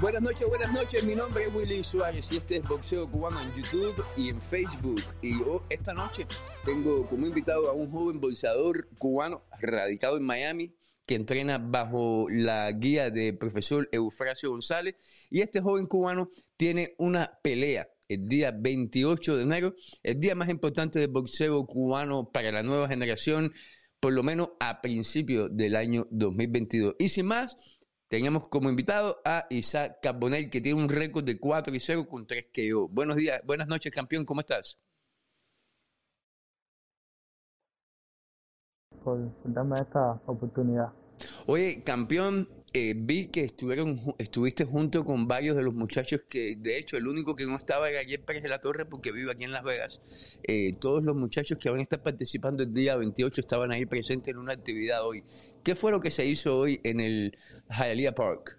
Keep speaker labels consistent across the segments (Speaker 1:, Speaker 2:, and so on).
Speaker 1: Buenas noches, buenas noches. Mi nombre es Willy Suárez y este es Boxeo Cubano en YouTube y en Facebook. Y esta noche tengo como invitado a un joven boxeador cubano radicado en Miami que entrena bajo la guía del profesor Eufrasio González. Y este joven cubano tiene una pelea el día 28 de enero, el día más importante del boxeo cubano para la nueva generación, por lo menos a principios del año 2022. Y sin más, Teníamos como invitado a Isaac Carbonell, que tiene un récord de 4 y 0 con 3 KO. Buenos días, buenas noches, campeón, ¿cómo estás?
Speaker 2: Por darme esta oportunidad.
Speaker 1: Oye, campeón, eh, vi que estuvieron, estuviste junto con varios de los muchachos que, de hecho, el único que no estaba era ayer Pérez de la Torre porque vive aquí en Las Vegas. Eh, todos los muchachos que van a estar participando el día 28 estaban ahí presentes en una actividad hoy. ¿Qué fue lo que se hizo hoy en el Hialeah Park?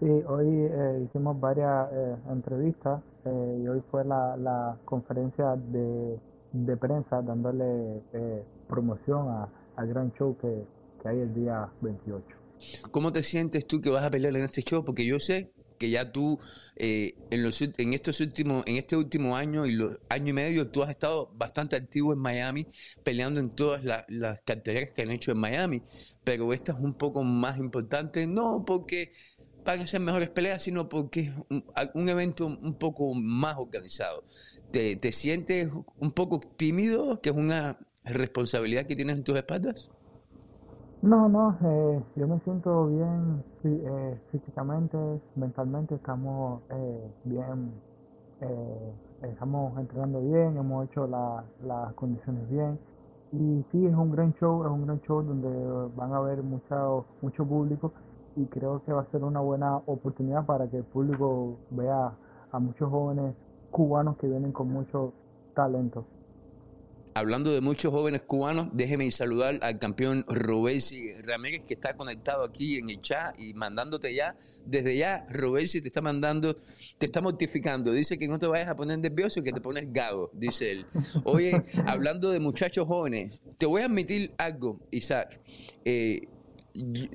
Speaker 2: Sí, hoy eh, hicimos varias entrevistas y hoy fue la, conferencia de, prensa dándole promoción al gran show que, que hay el día 28.
Speaker 1: ¿Cómo te sientes tú que vas a pelear en este show? Porque yo sé que ya tú eh, en estos últimos en este último año y los año y medio tú has estado bastante activo en Miami peleando en todas las, las carteras que han hecho en Miami. Pero esta es un poco más importante no porque van a ser mejores peleas sino porque es un, evento un poco más organizado. ¿Te, ¿te sientes un poco tímido que es una responsabilidad que tienes en tus espaldas
Speaker 2: no, no, eh, yo me siento bien eh, físicamente, mentalmente estamos eh, bien, eh, estamos entrenando bien, hemos hecho las condiciones bien. Y sí es un gran show, es un gran show donde van a haber mucho, mucho público y creo que va a ser una buena oportunidad para que el público vea a muchos jóvenes cubanos que vienen con mucho talento
Speaker 1: hablando de muchos jóvenes cubanos, déjeme saludar al campeón Robesi Ramírez que está conectado aquí en el chat y mandándote ya, desde ya, Robesi te está mandando, te está mortificando. Dice que no te vayas a poner nervioso, que te pones gago, dice él. Oye, hablando de muchachos jóvenes, te voy a admitir algo, Isaac. Eh,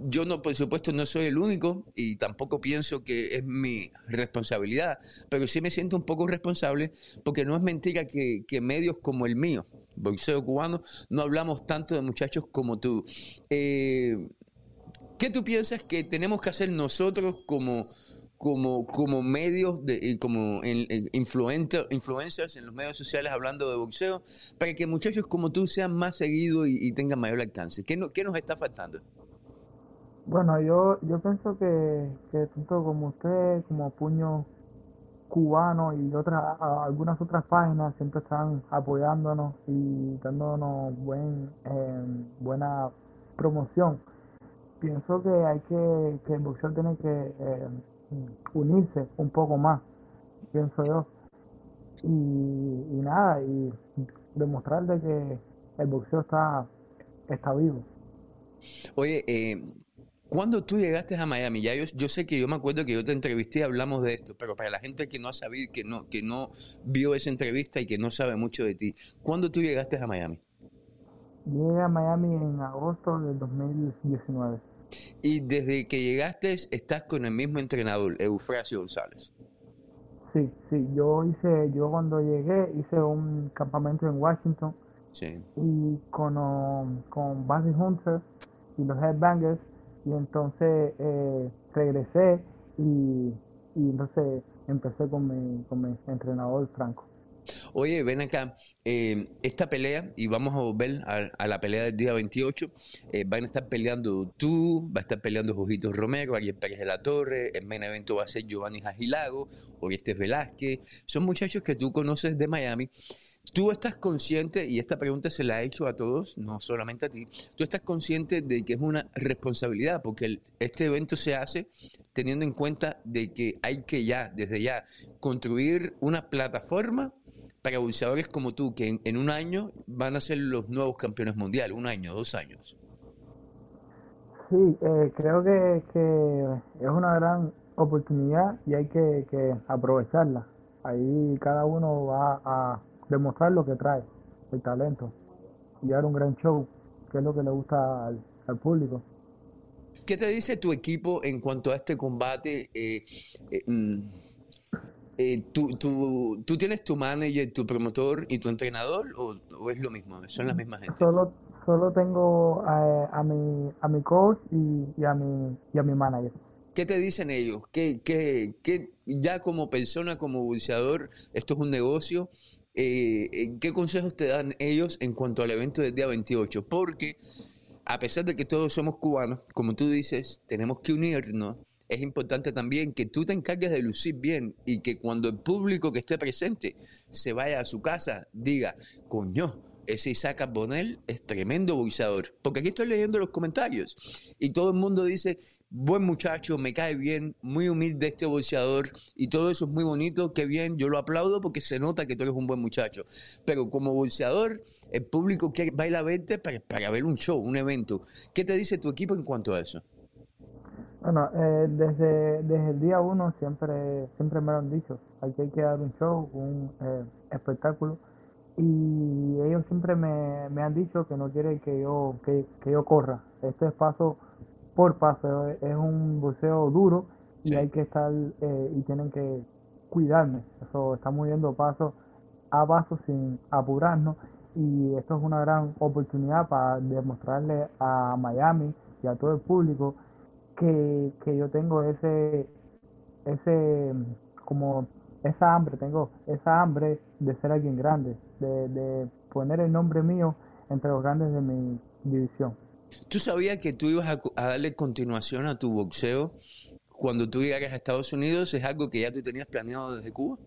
Speaker 1: yo no, por supuesto, no soy el único y tampoco pienso que es mi responsabilidad, pero sí me siento un poco responsable porque no es mentira que, medios como el mío, boxeo cubano, no hablamos tanto de muchachos como tú. Eh, ¿Qué tú piensas que tenemos que hacer nosotros como, como, como medios, de, como influencers en los medios sociales hablando de boxeo, para que muchachos como tú sean más seguidos y, tengan mayor alcance? ¿Qué, ¿Qué nos está faltando?
Speaker 2: Bueno, yo, yo pienso que, que tanto como usted, como Puño Cubano y otras algunas otras páginas siempre están apoyándonos y dándonos buen eh, buena promoción. Pienso que hay que, que el boxeo tiene que eh, unirse un poco más, pienso yo. Y, y nada, y demostrar de que el boxeo está, está vivo.
Speaker 1: Oye, eh, cuando tú llegaste a Miami, ya yo, sé que yo me acuerdo que yo te entrevisté y hablamos de esto, pero para la gente que no ha sabido, que no, que no vio esa entrevista y que no sabe mucho de ti, ¿cuándo tú llegaste a Miami?
Speaker 2: Llegué a Miami en agosto del 2019.
Speaker 1: Y desde que llegaste estás con el mismo entrenador, Eufrasio González.
Speaker 2: Sí, sí, yo hice, yo cuando llegué hice un campamento en Washington sí. y con, um, con Hunter y los Headbangers y entonces eh, regresé y, y entonces empecé con mi, con mi entrenador Franco.
Speaker 1: Oye, ven acá, eh, esta pelea, y vamos a volver a, la pelea del día 28, eh, van a estar peleando tú, va a estar peleando Jujito Romero, Ariel Pérez de la Torre, el main evento va a ser Giovanni Jagilago, Orestes Velázquez, son muchachos que tú conoces de Miami Tú estás consciente, y esta pregunta se la he hecho a todos, no solamente a ti, tú estás consciente de que es una responsabilidad, porque este evento se hace teniendo en cuenta de que hay que ya, desde ya, construir una plataforma para boxeadores como tú, que en, un año van a ser los nuevos campeones mundiales, un año, dos años.
Speaker 2: Sí, eh, creo que, es una gran oportunidad y hay que, que aprovecharla. ahí cada uno va a demostrar lo que trae, el talento, y dar un gran show, que es lo que le gusta al, público.
Speaker 1: ¿Qué te dice tu equipo en cuanto a este combate? Eh, eh, mm, eh, ¿tú, tú, tú, tienes tu manager, tu promotor y tu entrenador o, es lo mismo? ¿Son las mismas gente?
Speaker 2: Solo, solo tengo a, mi, a mi coach y, a mi, y a mi manager.
Speaker 1: ¿Qué te dicen ellos? ¿Qué, qué, qué, ya como persona, como buceador, esto es un negocio? Eh, ¿Qué consejos te dan ellos en cuanto al evento del día 28? Porque a pesar de que todos somos cubanos, como tú dices, tenemos que unirnos. Es importante también que tú te encargues de lucir bien y que cuando el público que esté presente se vaya a su casa, diga, coño, ese Isaac Bonel es tremendo boxeador. Porque aquí estoy leyendo los comentarios y todo el mundo dice, buen muchacho, me cae bien, muy humilde este boxeador y todo eso es muy bonito, qué bien, yo lo aplaudo porque se nota que tú eres un buen muchacho. Pero como boxeador, el público quiere, va a verte para, para ver un show, un evento. ¿Qué te dice tu equipo en cuanto a eso?
Speaker 2: Bueno, eh, desde, desde el día uno siempre, siempre me lo han dicho, hay que dar un show, un eh, espectáculo y ellos siempre me, me han dicho que no quieren que yo que, que yo corra. Esto es paso por paso es un buceo duro y hay que estar eh, y tienen que cuidarme. Eso estamos yendo paso a paso sin apurarnos y esto es una gran oportunidad para demostrarle a Miami y a todo el público que, que yo tengo ese ese como esa hambre, tengo esa hambre de ser alguien grande, de, poner el nombre mío entre los grandes de mi división.
Speaker 1: ¿Tú sabías que tú ibas a, darle continuación a tu boxeo cuando tú llegaras a Estados Unidos? ¿Es algo que ya tú tenías planeado desde Cuba?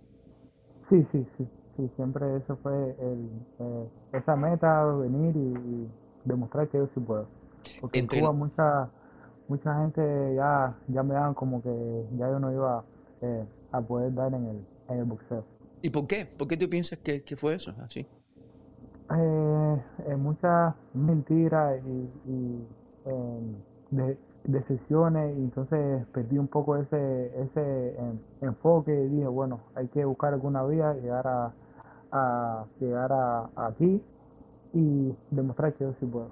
Speaker 2: Sí, sí, sí. sí siempre eso fue el, eh, esa meta, venir y, demostrar que yo sí puedo. Porque en Cuba mucha, mucha gente ya, ya me daban como que ya yo no iba eh, a poder dar en el, en el boxeo.
Speaker 1: ¿Y por qué? ¿Por qué tú piensas que, fue eso así?
Speaker 2: Eh, eh, muchas mentiras y, y de, decisiones y entonces perdí un poco ese ese enfoque y dije bueno hay que buscar alguna vía llegar a, a llegar a, aquí y demostrar que yo sí puedo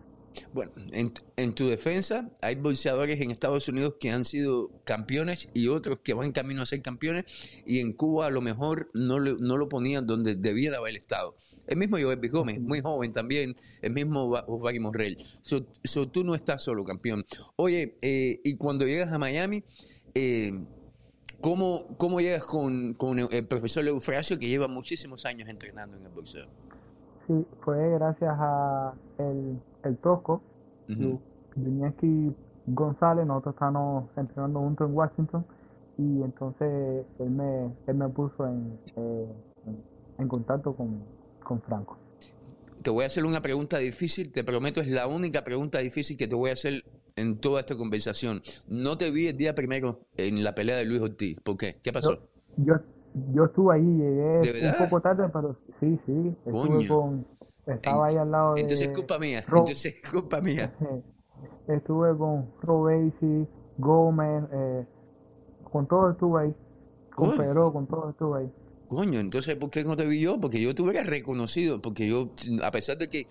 Speaker 1: bueno, en, en, tu defensa, hay boxeadores en Estados Unidos que han sido campeones y otros que van camino a ser campeones, y en Cuba a lo mejor no, no lo ponían donde debiera haber estado. El mismo Joel Gómez, muy joven también, el mismo Osvaldo Morrell. So, tú no estás solo, campeón. Oye, eh, y cuando llegas a Miami, eh, ¿cómo, ¿cómo llegas con, con el profesor Eufrasio que lleva muchísimos años entrenando en el boxeo?
Speaker 2: Sí, fue gracias a el, el Tosco, uh González, nosotros estábamos entrenando juntos en Washington y entonces él me, él me puso en, eh, en, contacto con, con Franco.
Speaker 1: Te voy a hacer una pregunta difícil, te prometo, es la única pregunta difícil que te voy a hacer en toda esta conversación. No te vi el día primero en la pelea de Luis Ortiz. ¿Por qué? ¿Qué pasó?
Speaker 2: Yo, yo, estuve ahí, llegué un poco tarde, pero sí, sí. Estuve con, estaba ahí al lado
Speaker 1: de. Entonces es culpa mía. Entonces es culpa mía.
Speaker 2: Estuve con Robesi, Gómez, eh, con todo estuve ahí. Con Pedro, con todo estuve ahí.
Speaker 1: Coño, entonces ¿por qué no te vi yo? Porque yo te hubiera reconocido, porque yo, a pesar de que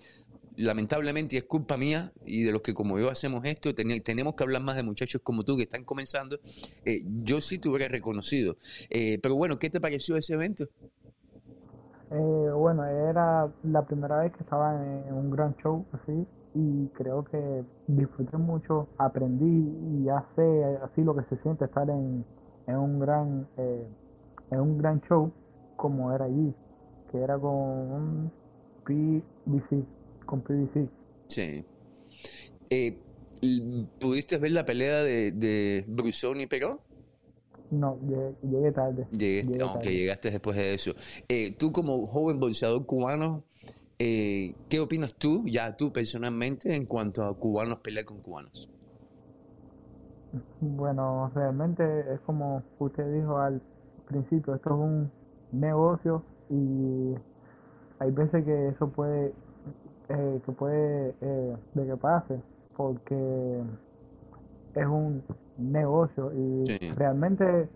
Speaker 1: lamentablemente es culpa mía y de los que como yo hacemos esto, tenemos que hablar más de muchachos como tú que están comenzando, eh, yo sí te hubiera reconocido. Eh, pero bueno, ¿qué te pareció ese evento?
Speaker 2: Eh, bueno, era la primera vez que estaba en un gran show así y creo que disfruté mucho, aprendí y ya sé así lo que se siente estar en, en un gran eh, en un gran show como era allí, que era con PBC, con.
Speaker 1: Sí. Eh, ¿Pudiste ver la pelea de, de Brusón y?
Speaker 2: No, llegué, tarde.
Speaker 1: Llegué, llegaste después de eso. Eh, tú como joven boxeador cubano, eh, ¿qué opinas tú, ya tú personalmente, en cuanto a cubanos pelear con cubanos?
Speaker 2: Bueno, realmente es como usted dijo al principio, esto es un negocio y hay veces que eso puede, eh, que puede eh, de que pase, porque es un negocio y realmente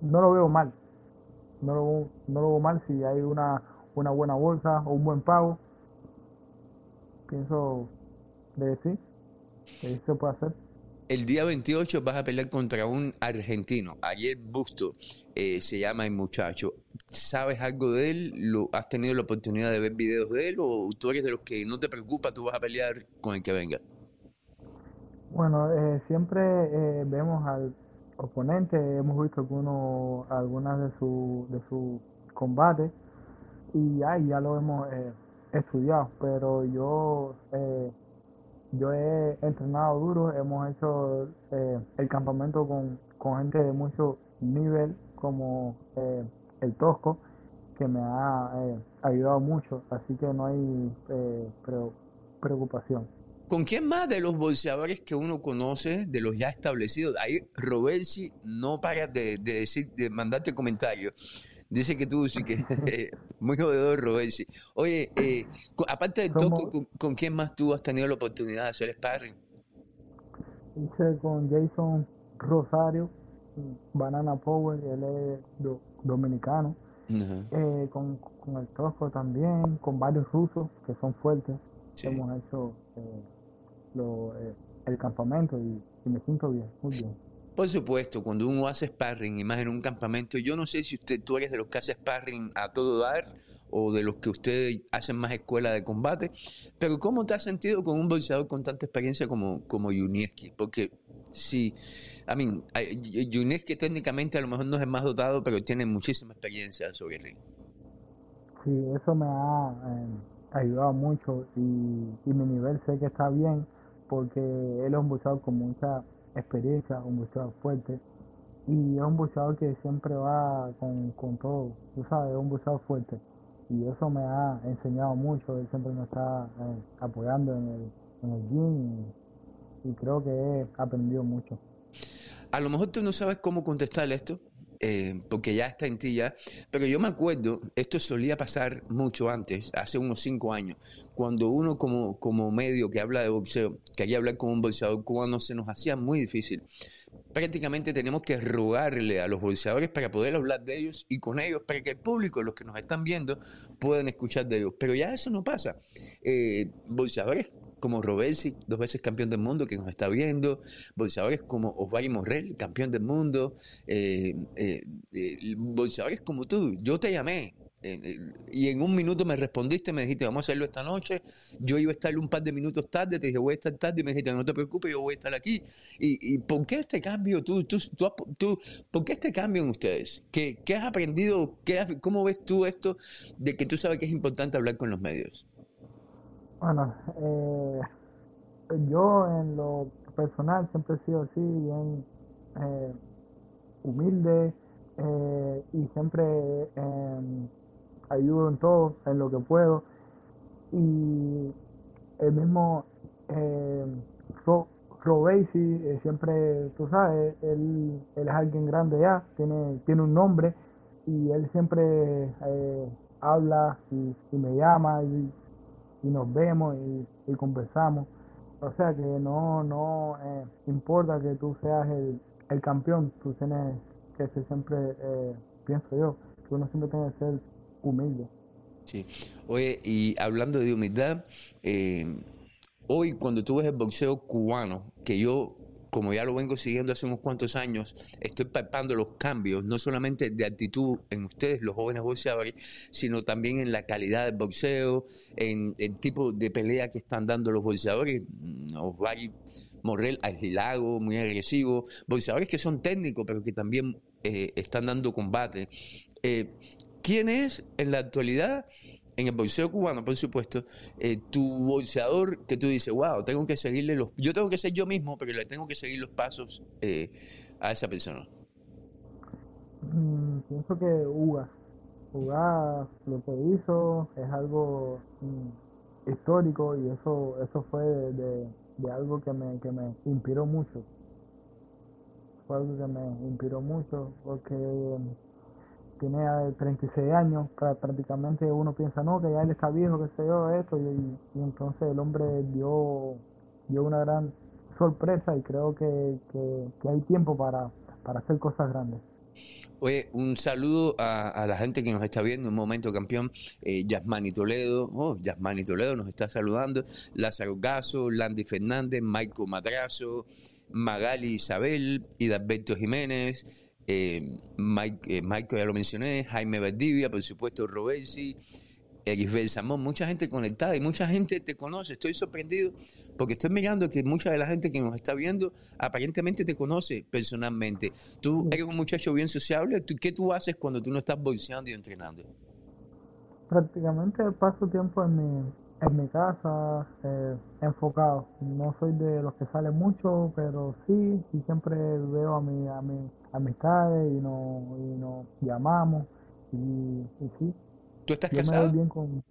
Speaker 2: no lo veo mal. no lo, no lo veo mal si hay una, una buena bolsa o un buen pago. Pienso de sí, que se puede hacer.
Speaker 1: El día 28 vas a pelear contra un argentino. Ayer Busto eh, se llama el muchacho. ¿Sabes algo de él? ¿Lo, ¿Has tenido la oportunidad de ver videos de él? ¿O tú eres de los que no te preocupa, tú vas a pelear con el que venga?
Speaker 2: Bueno, eh, siempre eh, vemos al oponente, hemos visto algunos, algunas de sus de su combates y ya, ya lo hemos eh, estudiado, pero yo eh, yo he entrenado duro, hemos hecho eh, el campamento con, con gente de mucho nivel como eh, el Tosco, que me ha ayudado mucho, así que no hay preocupación.
Speaker 1: ¿Con quién más de los bolseadores que uno conoce, de los ya establecidos? Ahí Robersi no para de, de decir, de mandarte comentarios. Dice que tú sí que muy jodedor, Robersi. Oye, eh, aparte de Toco, ¿con, ¿con, quién más tú has tenido la oportunidad de hacer sparring?
Speaker 2: Hice con Jason Rosario, Banana Power, él es do, dominicano. Uh -huh. eh, con, con, el Tosco también, con varios rusos que son fuertes. Sí. Hemos hecho eh, lo, eh, el campamento y, y, me siento bien, muy bien.
Speaker 1: Por supuesto, cuando uno hace sparring y más en un campamento, yo no sé si usted tú eres de los que hace sparring a todo dar o de los que ustedes hacen más escuela de combate, pero ¿cómo te has sentido con un boxeador con tanta experiencia como, como Yunieski? Porque sí, I mean, Yunieski técnicamente a lo mejor no es el más dotado, pero tiene muchísima experiencia sobre el ring.
Speaker 2: Sí, eso me ha eh, ayudado mucho y, y mi nivel sé que está bien porque él es un boxeador con mucha experiencia, un boxeador fuerte y es un boxeador que siempre va con, con todo, tú sabes, es un boxeador fuerte y eso me ha enseñado mucho, él siempre me está eh, apoyando en el, en el gym y, creo que he aprendido mucho.
Speaker 1: A lo mejor tú no sabes cómo contestar esto, eh, porque ya está en ti ya. Pero yo me acuerdo, esto solía pasar mucho antes, hace unos cinco años, cuando uno como, como medio que habla de boxeo, quería hablar con un boxeador cubano, se nos hacía muy difícil. Prácticamente tenemos que rogarle a los boxeadores para poder hablar de ellos y con ellos, para que el público, los que nos están viendo, puedan escuchar de ellos. Pero ya eso no pasa. Eh, boxeadores como Robesi, dos veces campeón del mundo, que nos está viendo, boxeadores como Osvaldo Morrell, campeón del mundo, eh, eh, eh, boxeadores como tú. Yo te llamé y en un minuto me respondiste, me dijiste, vamos a hacerlo esta noche. Yo iba a estar un par de minutos tarde, te dije, voy a estar tarde, y me dijiste, no te preocupes, yo voy a estar aquí. ¿Y, y por qué este cambio? ¿Tú, tú, tú, tú, ¿Por qué este cambio en ustedes? ¿Qué, qué has aprendido? ¿Cómo ves tú esto de que tú sabes que es importante hablar con los medios?
Speaker 2: Bueno, eh, yo en lo personal siempre he sido así, bien eh, humilde eh, y siempre eh, ayudo en todo, en lo que puedo. Y el mismo eh, Ro, Robesi, siempre, tú sabes, él, él, es alguien grande ya, tiene, tiene un nombre y él siempre habla y, y me llama y y nos vemos y, conversamos. O sea que no, no eh, importa que tú seas el, el, campeón, tú tienes que ser siempre, eh, pienso yo, que uno siempre tiene que ser humilde.
Speaker 1: Sí. Oye, y hablando de humildad, eh, hoy cuando tú ves el boxeo cubano, que yo como ya lo vengo siguiendo hace unos cuantos años, estoy palpando los cambios, no solamente de actitud en ustedes, los jóvenes boxeadores, sino también en la calidad del boxeo, en el tipo de pelea que están dando los boxeadores. Osvaldo Morrell aislado, muy agresivo, boxeadores que son técnicos, pero que también eh, están dando combate. Eh, ¿Quién es en la actualidad en el boxeo cubano, por supuesto, eh, tu boxeador que tú dices, wow, tengo que seguirle los... Yo tengo que ser yo mismo, pero le tengo que seguir los pasos eh, a esa persona.
Speaker 2: Mm, pienso que Uga. Uga lo que hizo es algo mm, histórico y eso eso fue de, de, de, algo que me, que me inspiró mucho. Fue algo que me inspiró mucho porque tiene 36 años, prácticamente uno piensa, no, que ya él está viejo, que sé yo, esto, y, entonces el hombre dio, dio una gran sorpresa y creo que, que, hay tiempo para, para hacer cosas grandes.
Speaker 1: Oye, un saludo a, la gente que nos está viendo, un momento campeón, eh, Yasmani Toledo, oh, Yasmani Toledo nos está saludando, Lázaro Gaso, Landy Fernández, Maico Madrazo, Magali Isabel, Hidalberto Jiménez, eh, Mike, eh, ya lo mencioné, Jaime Valdivia, por supuesto, Robesi, Erisbel Samón, mucha gente conectada y mucha gente te conoce. Estoy sorprendido porque estoy mirando que mucha de la gente que nos está viendo aparentemente te conoce personalmente. Tú eres un muchacho bien sociable. ¿Qué tú haces cuando tú no estás bolseando y entrenando?
Speaker 2: Prácticamente paso tiempo en mi, en mi casa eh, enfocado. No soy de los que salen mucho, pero sí, y siempre veo a mi, a mi amistades y nos, y nos llamamos y, sí.
Speaker 1: ¿Tú estás casado?
Speaker 2: bien con...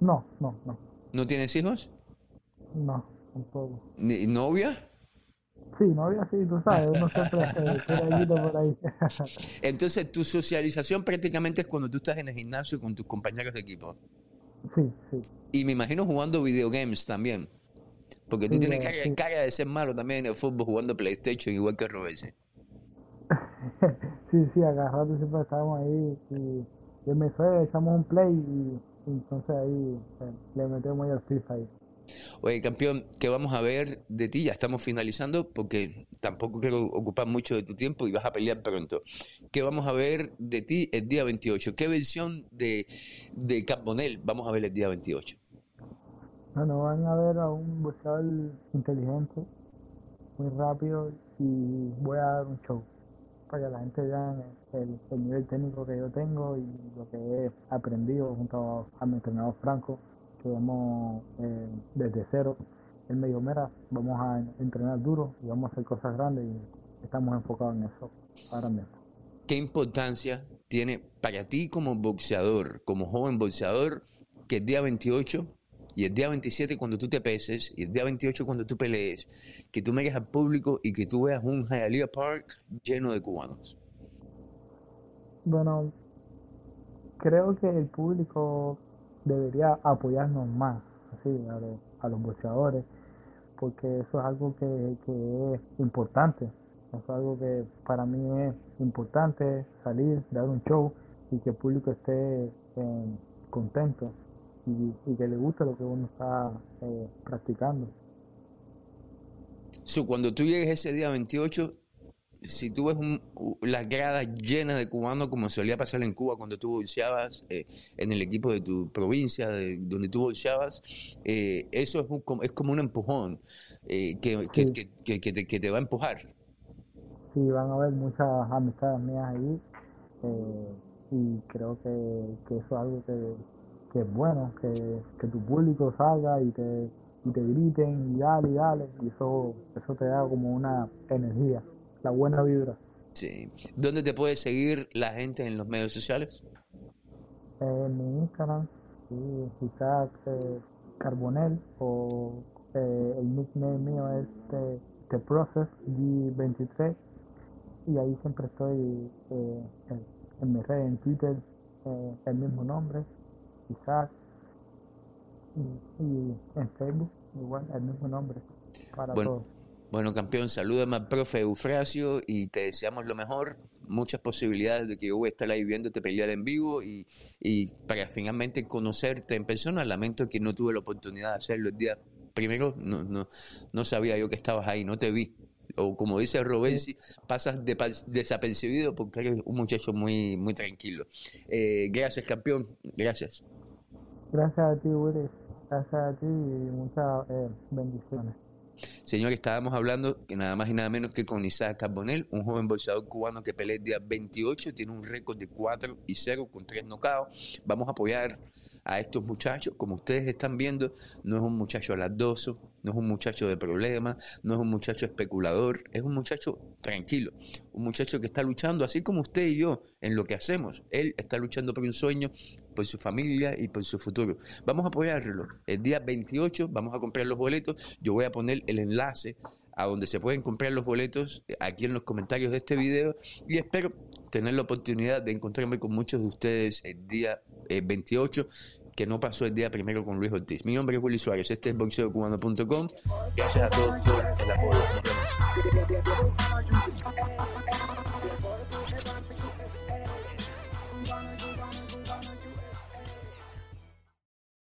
Speaker 2: No, no, no.
Speaker 1: ¿No tienes hijos?
Speaker 2: No, tampoco.
Speaker 1: ¿Ni novia?
Speaker 2: Sí, novia sí, tú sabes, uno siempre por ahí.
Speaker 1: Entonces, tu socialización prácticamente es cuando tú estás en el gimnasio con tus compañeros de equipo.
Speaker 2: Sí, sí.
Speaker 1: Y me imagino jugando videogames también. Porque tú tienes cara, de ser malo también en el fútbol jugando PlayStation, igual que Robese.
Speaker 2: sí, sí, agarrado siempre estábamos ahí y, me fue, echamos un play y, entonces ahí eh, le metemos el FIFA ahí.
Speaker 1: Oye, campeón, ¿qué vamos a ver de ti? Ya estamos finalizando porque tampoco quiero ocupar mucho de tu tiempo y vas a pelear pronto. ¿Qué vamos a ver de ti el día 28? ¿Qué versión de, de vamos a ver el día 28?
Speaker 2: Bueno, van a ver a un boxeador inteligente, muy rápido y voy a dar un show para que la gente vea el, nivel técnico que yo tengo y lo que he aprendido junto a mi entrenador Franco vamos eh, desde cero en medio mera, vamos a entrenar duro y vamos a hacer cosas grandes y estamos enfocados en eso ahora mismo.
Speaker 1: ¿Qué importancia tiene para ti como boxeador, como joven boxeador, que el día 28 y el día 27 cuando tú te peses y el día 28 cuando tú pelees, que tú me al público y que tú veas un Hialeah Park lleno de cubanos?
Speaker 2: Bueno, creo que el público debería apoyarnos más así a, los, a los boxeadores porque eso es algo que, que es importante es algo que para mí es importante salir dar un show y que el público esté eh, contento y, que le guste lo que uno está eh, practicando.
Speaker 1: cuando tú llegues ese día 28, si tú ves las gradas llenas de cubanos, como solía pasar en Cuba cuando tú bolseabas eh, en el equipo de tu provincia, de, donde tú bolseabas, eh, eso es, es como un empujón eh, que, que, te, que, te, va a empujar.
Speaker 2: Sí, van a haber muchas amistades mías ahí y creo que, eso es algo que, es bueno, que, tu público salga y te, y te griten y dale y dale, y eso, eso te da como una energía la buena vibra.
Speaker 1: Sí. ¿Dónde te puede seguir la gente en los medios sociales?
Speaker 2: en mi Instagram, sí, Isaac eh, Carbonel, o eh, el nickname mío es The, Process G23, y ahí siempre estoy eh, en, mi red, en Twitter, el mismo nombre, Isaac, y, en Facebook, igual, el mismo nombre, para todos.
Speaker 1: Bueno, campeón, salúdame al profe Eufrasio y te deseamos lo mejor. Muchas posibilidades de que yo voy a estar ahí viéndote pelear en vivo y, y para finalmente conocerte en persona. Lamento que no tuve la oportunidad de hacerlo el día primero. No, no, no sabía yo que estabas ahí, no te vi. O como dice Robensi, pasas desapercibido porque eres un muchacho muy, muy tranquilo. Eh, gracias, campeón. Gracias.
Speaker 2: Gracias a ti, Willis. Gracias a ti y muchas eh, bendiciones.
Speaker 1: Señor, estábamos hablando que nada más y nada menos que con Isaac Carbonell, un joven boxeador cubano que pelea el día 28, tiene un récord de 4 y 0 con 3 nocaos. Vamos a apoyar a estos muchachos. Como ustedes están viendo, no es un muchacho alardoso, no es un muchacho de problemas, no es un muchacho especulador, es un muchacho tranquilo, un muchacho que está luchando, así como usted y yo, en lo que hacemos. Él está luchando por un sueño, por su familia y por su futuro. Vamos a apoyarlo. El día 28 vamos a comprar los boletos. Yo voy a poner el enlace a donde se pueden comprar los boletos aquí en los comentarios de este video y espero tener la oportunidad de encontrarme con muchos de ustedes el día 28 eh, que no pasó el día primero con Luis Ortiz. Mi nombre es Willy Suárez, este es boxeocubano.com. Gracias a todos por el apoyo.